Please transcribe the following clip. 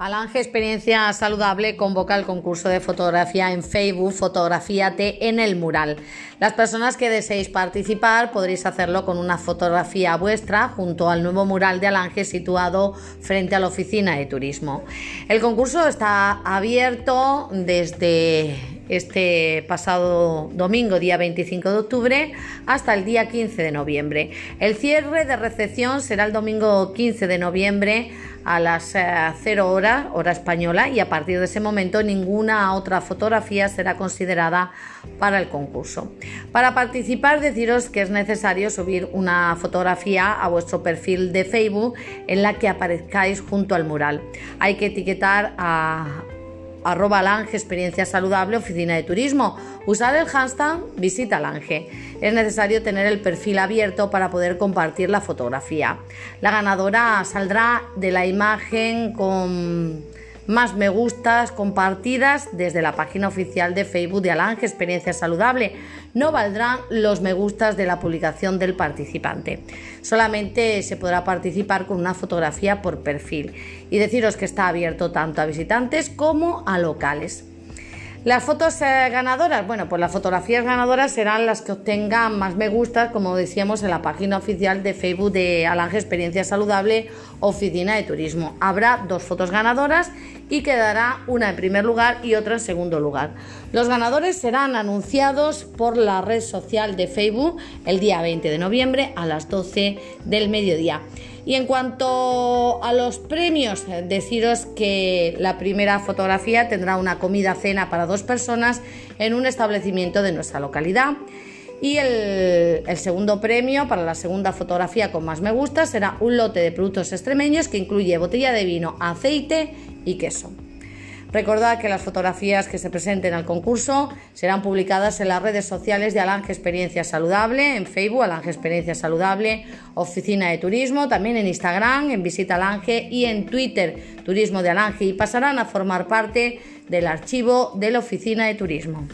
Alange Experiencia Saludable convoca el concurso de fotografía en Facebook Fotografíate en el mural. Las personas que deseéis participar podréis hacerlo con una fotografía vuestra junto al nuevo mural de Alange situado frente a la oficina de turismo. El concurso está abierto desde este pasado domingo, día 25 de octubre, hasta el día 15 de noviembre. El cierre de recepción será el domingo 15 de noviembre a las 0 eh, horas, hora española, y a partir de ese momento ninguna otra fotografía será considerada para el concurso. Para participar, deciros que es necesario subir una fotografía a vuestro perfil de Facebook en la que aparezcáis junto al mural. Hay que etiquetar a arroba Lange Experiencia Saludable Oficina de Turismo. Usar el hashtag Visita Lange. Es necesario tener el perfil abierto para poder compartir la fotografía. La ganadora saldrá de la imagen con más me gustas compartidas desde la página oficial de Facebook de Alange Experiencia Saludable. No valdrán los me gustas de la publicación del participante. Solamente se podrá participar con una fotografía por perfil. Y deciros que está abierto tanto a visitantes como a locales. Las fotos eh, ganadoras, bueno, pues las fotografías ganadoras serán las que obtengan más me gustas, como decíamos, en la página oficial de Facebook de Alange Experiencia Saludable Oficina de Turismo. Habrá dos fotos ganadoras y quedará una en primer lugar y otra en segundo lugar. Los ganadores serán anunciados por la red social de Facebook el día 20 de noviembre a las 12 del mediodía. Y en cuanto a los premios, deciros que la primera fotografía tendrá una comida cena para dos personas en un establecimiento de nuestra localidad. Y el, el, segundo premio para la segunda fotografía con más me gusta será un lote de productos extremeños que incluye botella de vino, aceite y queso. Recordad que las fotografías que se presenten al concurso serán publicadas en las redes sociales de Alange Experiencia Saludable, en Facebook Alange Experiencia Saludable, Oficina de Turismo, también en Instagram, en Visita Alange y en Twitter Turismo de Alange y pasarán a formar parte del archivo de la Oficina de Turismo.